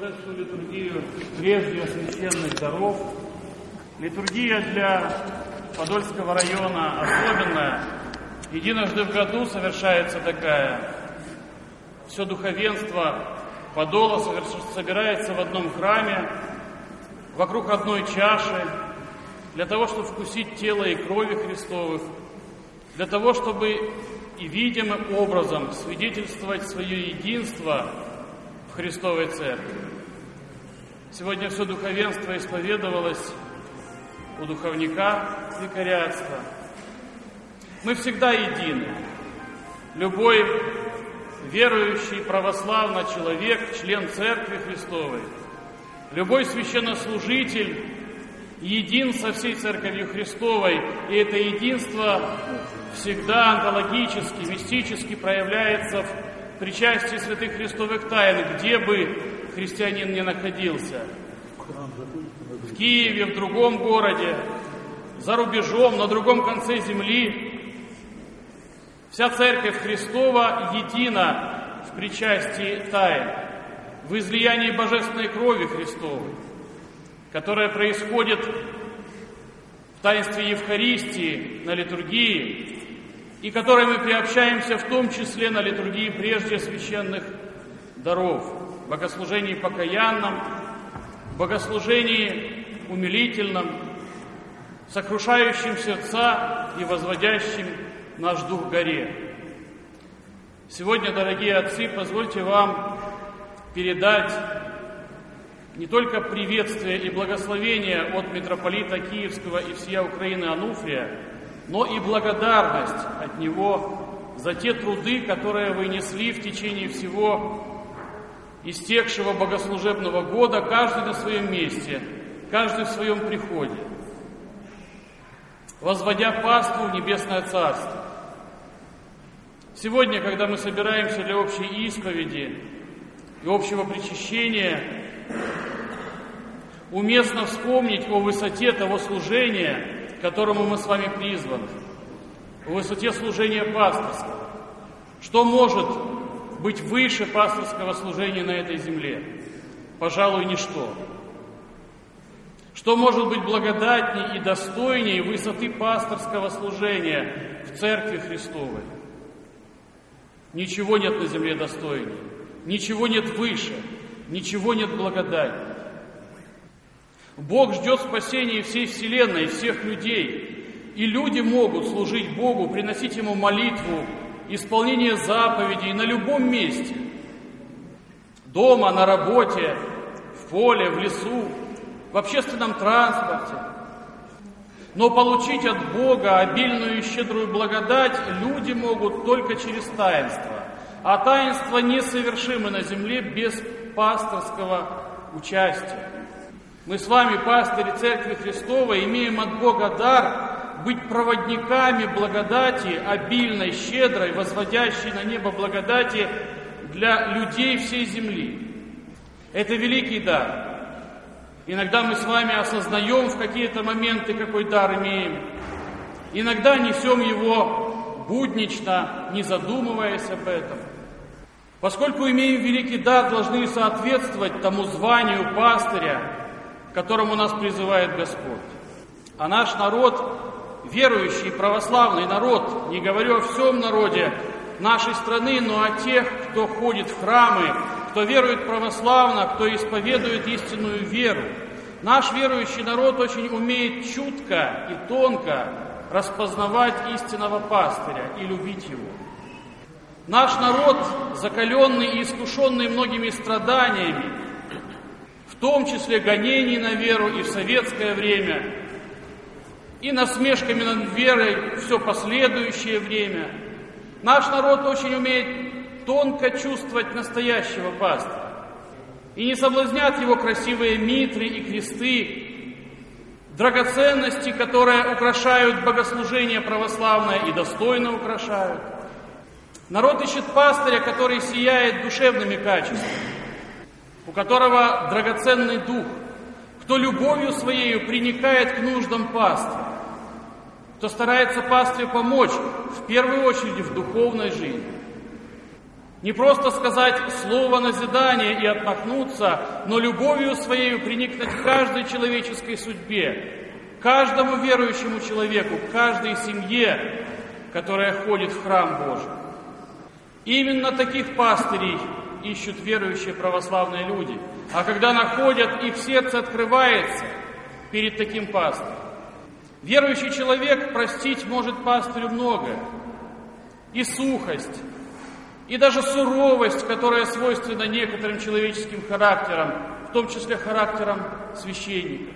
прошедшую литургию прежде священных даров. Литургия для Подольского района особенная. Единожды в году совершается такая. Все духовенство Подола собирается в одном храме, вокруг одной чаши, для того, чтобы вкусить тело и крови Христовых, для того, чтобы и видимым образом свидетельствовать свое единство в Христовой Церкви. Сегодня все духовенство исповедовалось у духовника викариатства. Мы всегда едины. Любой верующий православный человек, член Церкви Христовой, любой священнослужитель един со всей Церковью Христовой, и это единство всегда онтологически, мистически проявляется в причастии святых Христовых тайн, где бы христианин не находился. В Киеве, в другом городе, за рубежом, на другом конце земли. Вся Церковь Христова едина в причастии тайн, в излиянии божественной крови Христовой, которая происходит в таинстве Евхаристии, на литургии, и которой мы приобщаемся в том числе на литургии прежде священных даров, богослужении покаянном, богослужении умилительном, сокрушающим сердца и возводящим наш дух горе. Сегодня, дорогие отцы, позвольте вам передать не только приветствие и благословение от митрополита Киевского и всея Украины Ануфрия, но и благодарность от него за те труды, которые вы несли в течение всего истекшего богослужебного года, каждый на своем месте, каждый в своем приходе, возводя паству в Небесное Царство. Сегодня, когда мы собираемся для общей исповеди и общего причащения, уместно вспомнить о высоте того служения, к которому мы с вами призваны, в высоте служения пасторского. Что может быть выше пасторского служения на этой земле? Пожалуй, ничто. Что может быть благодатней и достойней высоты пасторского служения в Церкви Христовой? Ничего нет на земле достойней, ничего нет выше, ничего нет благодатней. Бог ждет спасения всей Вселенной, всех людей. И люди могут служить Богу, приносить Ему молитву, исполнение заповедей на любом месте. Дома, на работе, в поле, в лесу, в общественном транспорте. Но получить от Бога обильную и щедрую благодать люди могут только через таинство. А таинства несовершимы на земле без пасторского участия. Мы с вами, пастыри Церкви Христовой, имеем от Бога дар быть проводниками благодати, обильной, щедрой, возводящей на небо благодати для людей всей земли. Это великий дар. Иногда мы с вами осознаем в какие-то моменты, какой дар имеем. Иногда несем его буднично, не задумываясь об этом. Поскольку имеем великий дар, должны соответствовать тому званию пастыря, к которому нас призывает Господь. А наш народ, верующий, православный народ, не говорю о всем народе нашей страны, но о тех, кто ходит в храмы, кто верует православно, кто исповедует истинную веру. Наш верующий народ очень умеет чутко и тонко распознавать истинного пастыря и любить его. Наш народ, закаленный и искушенный многими страданиями, том числе гонений на веру и в советское время, и насмешками над верой все последующее время. Наш народ очень умеет тонко чувствовать настоящего пастора. И не соблазнят его красивые митры и кресты, драгоценности, которые украшают богослужение православное и достойно украшают. Народ ищет пастыря, который сияет душевными качествами у которого драгоценный дух, кто любовью своей приникает к нуждам пастыря, кто старается пастырю помочь в первую очередь в духовной жизни. Не просто сказать слово назидания и отмахнуться, но любовью своей приникнуть к каждой человеческой судьбе, каждому верующему человеку, каждой семье, которая ходит в храм Божий. Именно таких пастырей ищут верующие православные люди. А когда находят, их сердце открывается перед таким пастырем. Верующий человек простить может пастырю многое. И сухость, и даже суровость, которая свойственна некоторым человеческим характерам, в том числе характерам священников.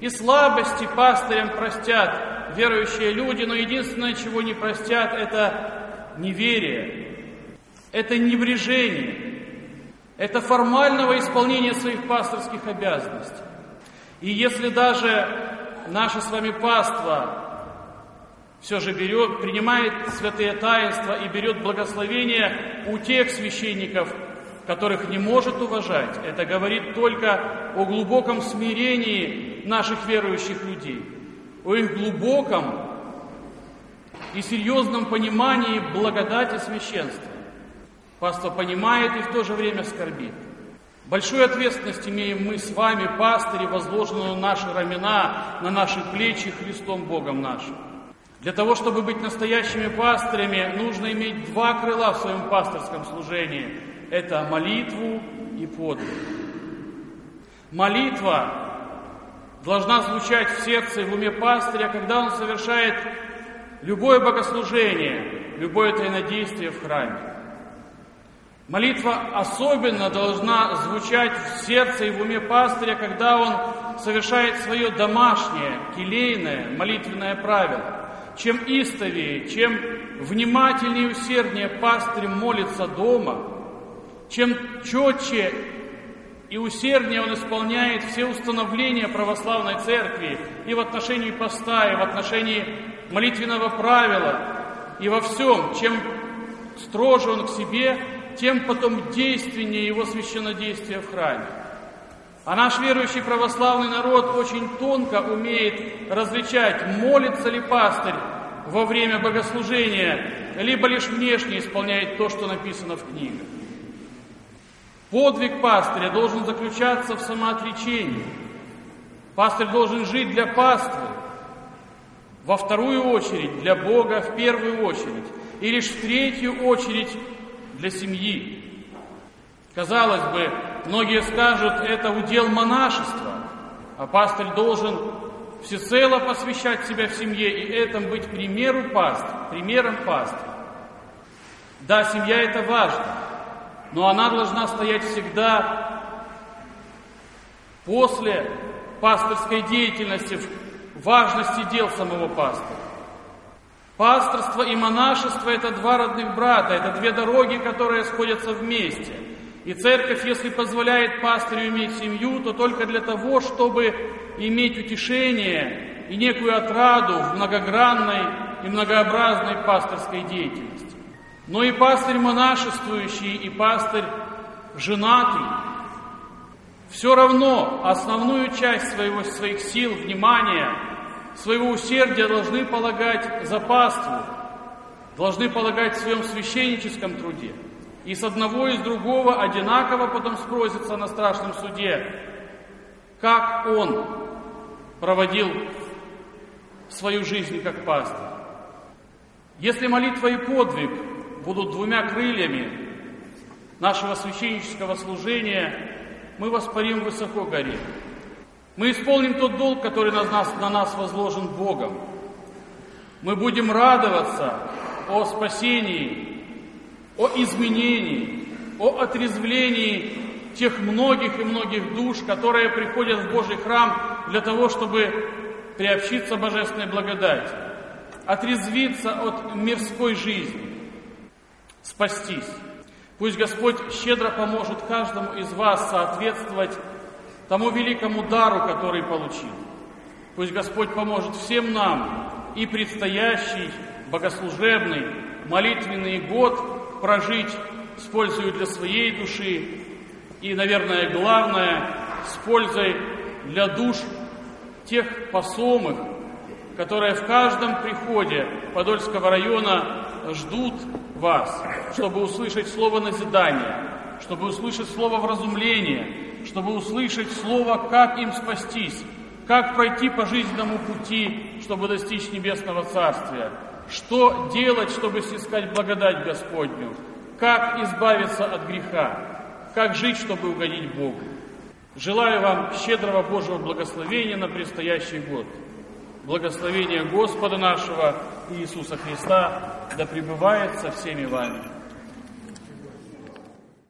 И слабости пастырям простят верующие люди, но единственное, чего не простят, это неверие, это небрежение, это формального исполнения своих пасторских обязанностей. И если даже наше с вами паство все же берет, принимает святые таинства и берет благословение у тех священников, которых не может уважать. Это говорит только о глубоком смирении наших верующих людей, о их глубоком и серьезном понимании благодати священства. Паство понимает и в то же время скорбит. Большую ответственность имеем мы с вами, пастыри, возложенную на наши рамена, на наши плечи Христом Богом нашим. Для того, чтобы быть настоящими пастырями, нужно иметь два крыла в своем пасторском служении. Это молитву и подвиг. Молитва должна звучать в сердце и в уме пастыря, когда он совершает любое богослужение, любое тайнодействие в храме. Молитва особенно должна звучать в сердце и в уме пастыря, когда он совершает свое домашнее, келейное молитвенное правило – чем истовее, чем внимательнее и усерднее пастырь молится дома, чем четче и усерднее он исполняет все установления православной церкви и в отношении поста, и в отношении молитвенного правила, и во всем, чем строже он к себе, тем потом действеннее его священнодействие в храме. А наш верующий православный народ очень тонко умеет различать, молится ли пастырь во время богослужения, либо лишь внешне исполняет то, что написано в книгах. Подвиг пастыря должен заключаться в самоотречении. Пастырь должен жить для паствы, во вторую очередь для Бога в первую очередь, и лишь в третью очередь для семьи. Казалось бы, многие скажут, это удел монашества, а пастырь должен всецело посвящать себя в семье и этому быть примеру пастыря, примером пастыря. Да, семья это важно, но она должна стоять всегда после пасторской деятельности, в важности дел самого пастора. Пасторство и монашество – это два родных брата, это две дороги, которые сходятся вместе – и церковь, если позволяет пастырю иметь семью, то только для того, чтобы иметь утешение и некую отраду в многогранной и многообразной пасторской деятельности. Но и пастырь монашествующий, и пастырь женатый все равно основную часть своего, своих сил, внимания, своего усердия должны полагать за паству, должны полагать в своем священническом труде – и с одного и с другого одинаково потом спросится на страшном суде, как он проводил свою жизнь как пастырь. Если молитва и подвиг будут двумя крыльями нашего священнического служения, мы воспарим высоко горе. Мы исполним тот долг, который на нас, на нас возложен Богом. Мы будем радоваться о спасении о изменении, о отрезвлении тех многих и многих душ, которые приходят в Божий храм для того, чтобы приобщиться божественной благодати, отрезвиться от мирской жизни, спастись. Пусть Господь щедро поможет каждому из вас соответствовать тому великому дару, который получил. Пусть Господь поможет всем нам и предстоящий богослужебный молитвенный год прожить с пользой для своей души и, наверное, главное, с пользой для душ тех посомых, которые в каждом приходе Подольского района ждут вас, чтобы услышать слово назидания, чтобы услышать слово вразумления, чтобы услышать слово, как им спастись, как пройти по жизненному пути, чтобы достичь небесного царствия, что делать, чтобы снискать благодать Господню, как избавиться от греха, как жить, чтобы угодить Богу. Желаю вам щедрого Божьего благословения на предстоящий год. Благословение Господа нашего Иисуса Христа да пребывает со всеми вами.